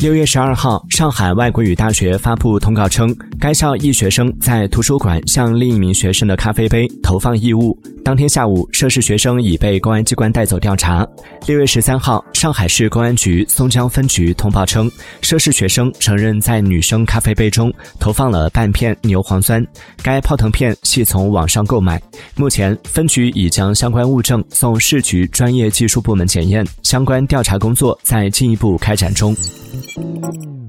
六月十二号，上海外国语大学发布通告称，该校一学生在图书馆向另一名学生的咖啡杯投放异物。当天下午，涉事学生已被公安机关带走调查。六月十三号，上海市公安局松江分局通报称，涉事学生承认在女生咖啡杯中投放了半片牛磺酸，该泡腾片系从网上购买。目前，分局已将相关物证送市局专业技术部门检验，相关调查工作在进一步开展中。Música